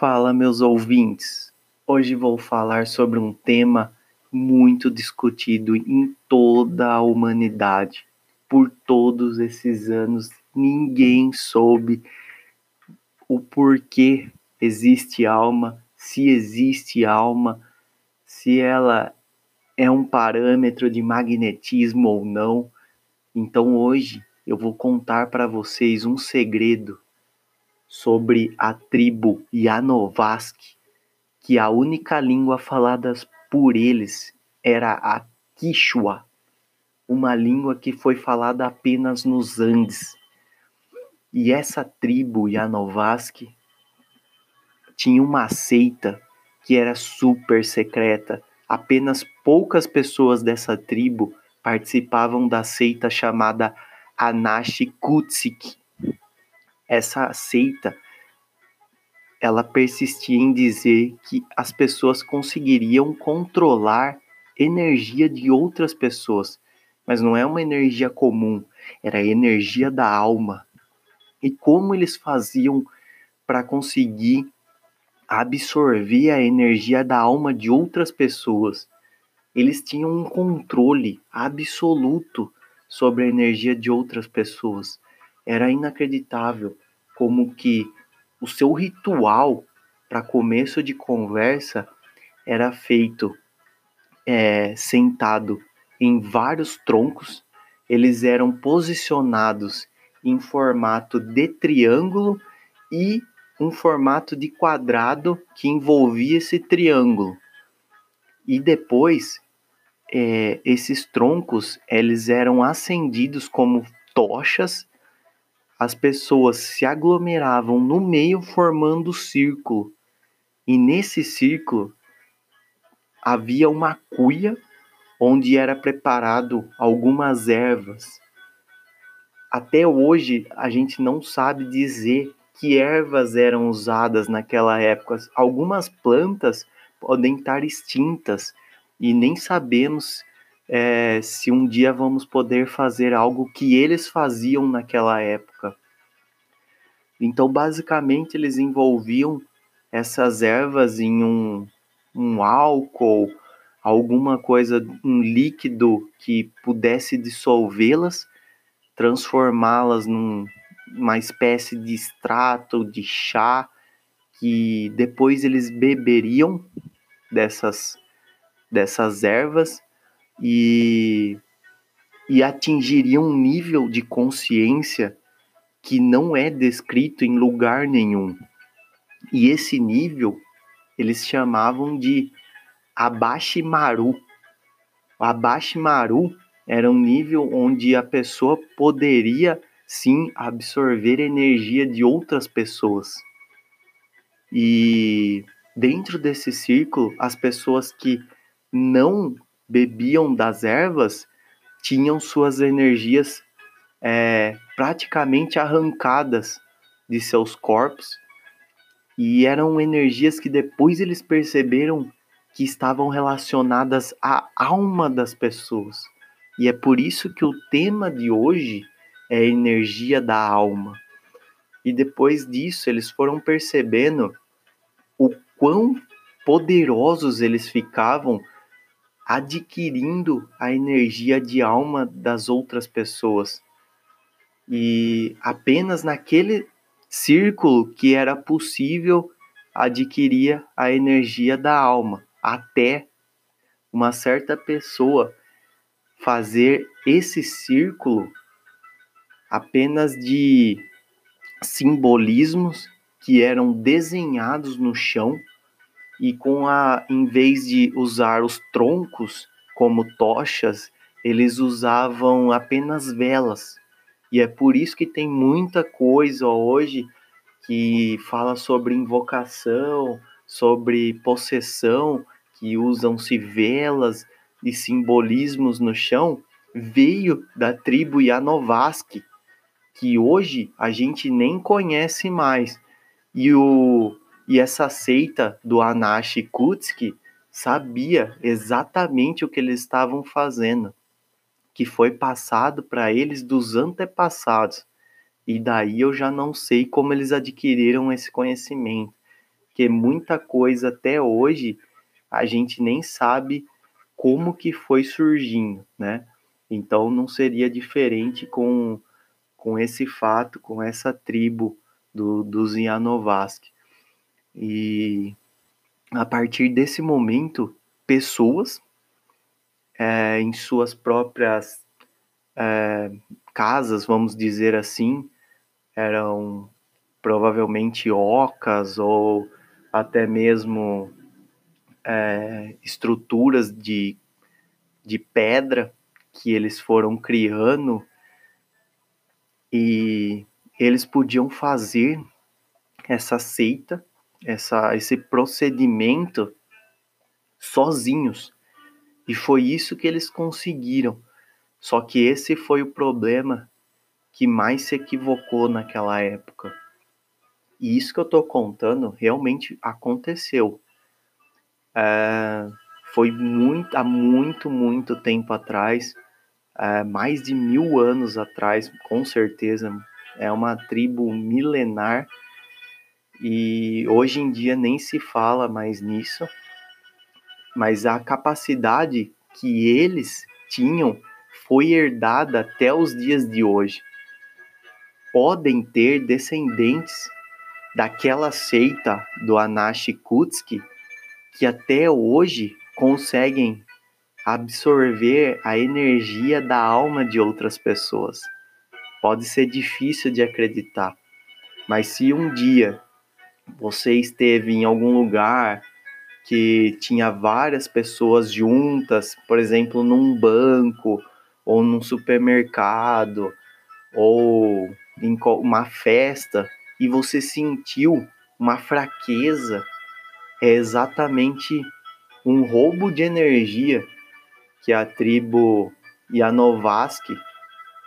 Fala, meus ouvintes. Hoje vou falar sobre um tema muito discutido em toda a humanidade. Por todos esses anos, ninguém soube o porquê existe alma, se existe alma, se ela é um parâmetro de magnetismo ou não. Então hoje eu vou contar para vocês um segredo sobre a tribo Yanovask, que a única língua falada por eles era a Quichua, uma língua que foi falada apenas nos Andes. E essa tribo Yanovask tinha uma seita que era super secreta. Apenas poucas pessoas dessa tribo participavam da seita chamada Anashi Kutsik, essa seita ela persistia em dizer que as pessoas conseguiriam controlar energia de outras pessoas, mas não é uma energia comum, era a energia da alma. E como eles faziam para conseguir absorver a energia da alma de outras pessoas? Eles tinham um controle absoluto sobre a energia de outras pessoas. Era inacreditável como que o seu ritual para começo de conversa era feito é, sentado em vários troncos, eles eram posicionados em formato de triângulo e um formato de quadrado que envolvia esse triângulo. E depois, é, esses troncos eles eram acendidos como tochas as pessoas se aglomeravam no meio formando círculo. E nesse círculo havia uma cuia onde era preparado algumas ervas. Até hoje a gente não sabe dizer que ervas eram usadas naquela época. Algumas plantas podem estar extintas e nem sabemos é, se um dia vamos poder fazer algo que eles faziam naquela época. Então, basicamente, eles envolviam essas ervas em um, um álcool, alguma coisa, um líquido que pudesse dissolvê-las, transformá-las numa espécie de extrato de chá que depois eles beberiam dessas, dessas ervas e, e atingiria um nível de consciência que não é descrito em lugar nenhum. E esse nível eles chamavam de Abashimaru. O Abashimaru era um nível onde a pessoa poderia sim absorver energia de outras pessoas. E dentro desse círculo, as pessoas que não bebiam das ervas tinham suas energias é, praticamente arrancadas de seus corpos e eram energias que depois eles perceberam que estavam relacionadas à alma das pessoas. E é por isso que o tema de hoje é energia da alma. E depois disso, eles foram percebendo o quão poderosos eles ficavam adquirindo a energia de alma das outras pessoas. E apenas naquele círculo que era possível adquirir a energia da alma, até uma certa pessoa fazer esse círculo apenas de simbolismos que eram desenhados no chão e com a em vez de usar os troncos como tochas, eles usavam apenas velas. E é por isso que tem muita coisa hoje que fala sobre invocação, sobre possessão, que usam-se velas e simbolismos no chão, veio da tribo Yanovask, que hoje a gente nem conhece mais. E o e essa seita do Anashi Kutsuki sabia exatamente o que eles estavam fazendo, que foi passado para eles dos antepassados. E daí eu já não sei como eles adquiriram esse conhecimento. que muita coisa até hoje a gente nem sabe como que foi surgindo, né? Então não seria diferente com, com esse fato, com essa tribo do, dos Yanovask. E a partir desse momento, pessoas é, em suas próprias é, casas, vamos dizer assim, eram provavelmente ocas ou até mesmo é, estruturas de, de pedra que eles foram criando. E eles podiam fazer essa seita, essa, esse procedimento sozinhos. E foi isso que eles conseguiram. Só que esse foi o problema que mais se equivocou naquela época. E isso que eu tô contando realmente aconteceu. É, foi muito, há muito, muito tempo atrás, é, mais de mil anos atrás, com certeza. É uma tribo milenar e hoje em dia nem se fala mais nisso. Mas a capacidade que eles tinham foi herdada até os dias de hoje. Podem ter descendentes daquela seita do Anashi Kutsuki que até hoje conseguem absorver a energia da alma de outras pessoas. Pode ser difícil de acreditar, mas se um dia você esteve em algum lugar que tinha várias pessoas juntas, por exemplo, num banco ou num supermercado ou em uma festa e você sentiu uma fraqueza, é exatamente um roubo de energia que a tribo Yanovask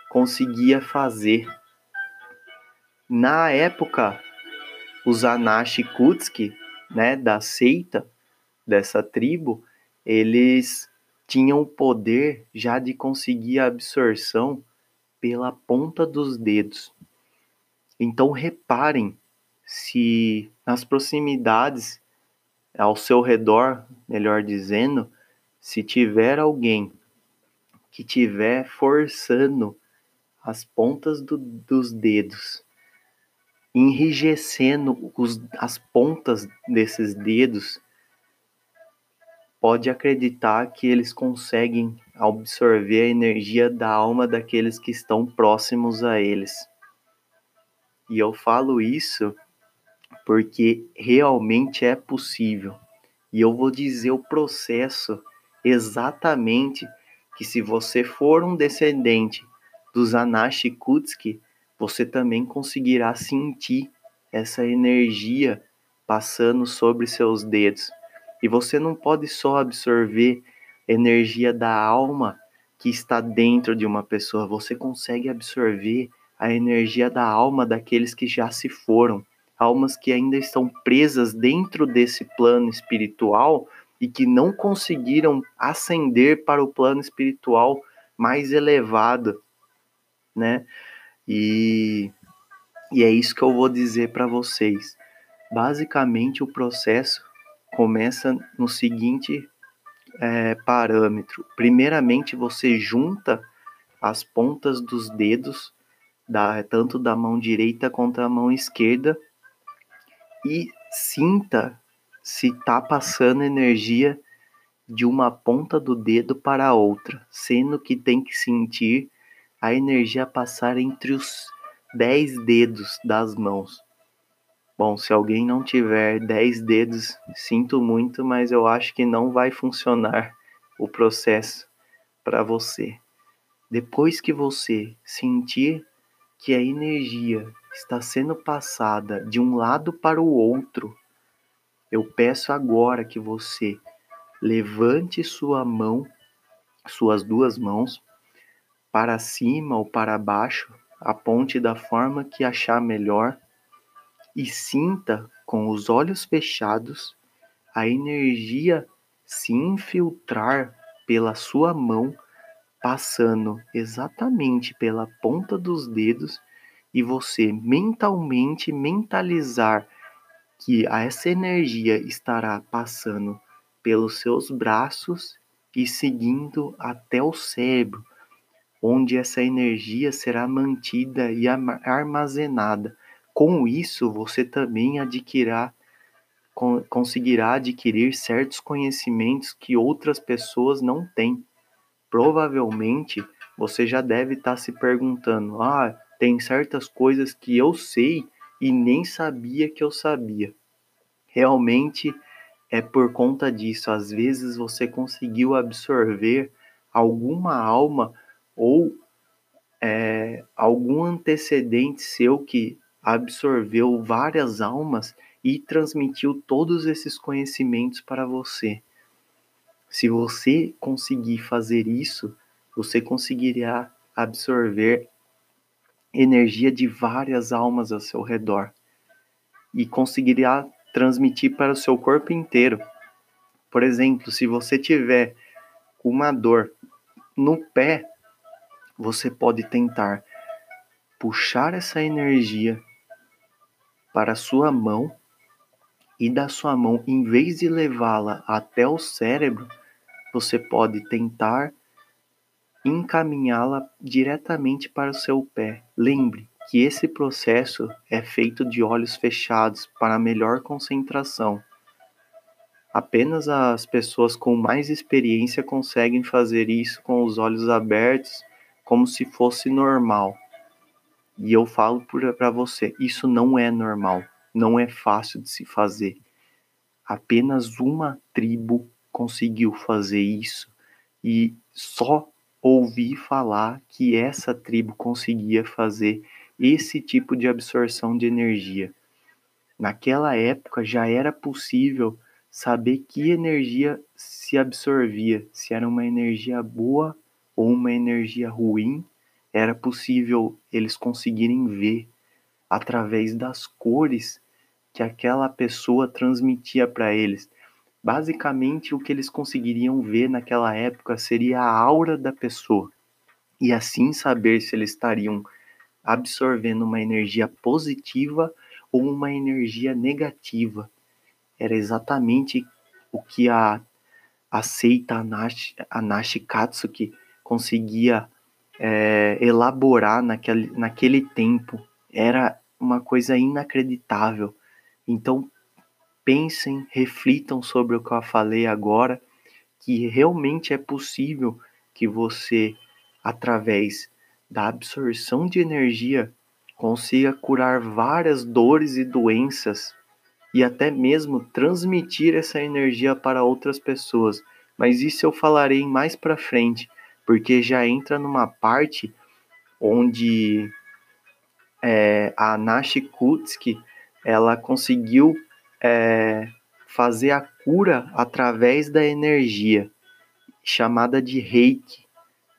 conseguia fazer. Na época, os Anashi Kutsuki, né, da seita dessa tribo, eles tinham o poder já de conseguir a absorção pela ponta dos dedos. Então reparem se nas proximidades ao seu redor, melhor dizendo, se tiver alguém que tiver forçando as pontas do, dos dedos, enrijecendo os, as pontas desses dedos, pode acreditar que eles conseguem absorver a energia da alma daqueles que estão próximos a eles. E eu falo isso porque realmente é possível. E eu vou dizer o processo exatamente que se você for um descendente dos Anashi Kutsuki, você também conseguirá sentir essa energia passando sobre seus dedos. E você não pode só absorver energia da alma que está dentro de uma pessoa, você consegue absorver a energia da alma daqueles que já se foram, almas que ainda estão presas dentro desse plano espiritual e que não conseguiram ascender para o plano espiritual mais elevado, né? E, e é isso que eu vou dizer para vocês. Basicamente, o processo começa no seguinte é, parâmetro: primeiramente, você junta as pontas dos dedos da, tanto da mão direita quanto da mão esquerda e sinta se está passando energia de uma ponta do dedo para a outra, sendo que tem que sentir a energia passar entre os dez dedos das mãos. Bom, se alguém não tiver dez dedos, sinto muito, mas eu acho que não vai funcionar o processo para você. Depois que você sentir que a energia está sendo passada de um lado para o outro, eu peço agora que você levante sua mão, suas duas mãos, para cima ou para baixo, aponte da forma que achar melhor e sinta com os olhos fechados a energia se infiltrar pela sua mão passando exatamente pela ponta dos dedos e você mentalmente mentalizar que essa energia estará passando pelos seus braços e seguindo até o cérebro, onde essa energia será mantida e armazenada. Com isso, você também adquirirá, conseguirá adquirir certos conhecimentos que outras pessoas não têm. Provavelmente você já deve estar se perguntando: ah, tem certas coisas que eu sei e nem sabia que eu sabia. Realmente é por conta disso. Às vezes você conseguiu absorver alguma alma ou é, algum antecedente seu que absorveu várias almas e transmitiu todos esses conhecimentos para você. Se você conseguir fazer isso, você conseguirá absorver energia de várias almas ao seu redor e conseguirá transmitir para o seu corpo inteiro. Por exemplo, se você tiver uma dor no pé, você pode tentar puxar essa energia para a sua mão e da sua mão, em vez de levá-la até o cérebro, você pode tentar encaminhá-la diretamente para o seu pé. Lembre que esse processo é feito de olhos fechados para melhor concentração. Apenas as pessoas com mais experiência conseguem fazer isso com os olhos abertos, como se fosse normal. E eu falo para você, isso não é normal, não é fácil de se fazer. Apenas uma tribo conseguiu fazer isso e só ouvi falar que essa tribo conseguia fazer esse tipo de absorção de energia. Naquela época já era possível saber que energia se absorvia, se era uma energia boa ou uma energia ruim, era possível eles conseguirem ver através das cores que aquela pessoa transmitia para eles. Basicamente, o que eles conseguiriam ver naquela época seria a aura da pessoa e assim saber se eles estariam absorvendo uma energia positiva ou uma energia negativa. Era exatamente o que a, a seita Anashi, Anashi Katsuki conseguia é, elaborar naquele, naquele tempo. Era uma coisa inacreditável. Então, pensem, reflitam sobre o que eu falei agora, que realmente é possível que você, através da absorção de energia, consiga curar várias dores e doenças e até mesmo transmitir essa energia para outras pessoas. Mas isso eu falarei mais para frente, porque já entra numa parte onde é, a Nashi Kutsky ela conseguiu é, fazer a cura através da energia, chamada de reiki.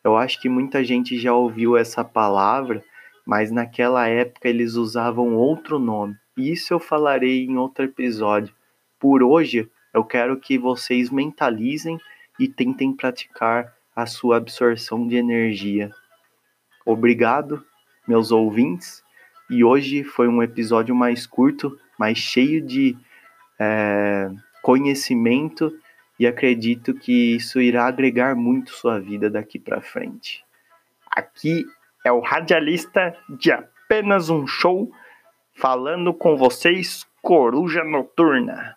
Eu acho que muita gente já ouviu essa palavra, mas naquela época eles usavam outro nome. Isso eu falarei em outro episódio. Por hoje, eu quero que vocês mentalizem e tentem praticar a sua absorção de energia. Obrigado, meus ouvintes, e hoje foi um episódio mais curto, mas cheio de é, conhecimento e acredito que isso irá agregar muito sua vida daqui para frente. Aqui é o radialista de apenas um show falando com vocês, Coruja Noturna.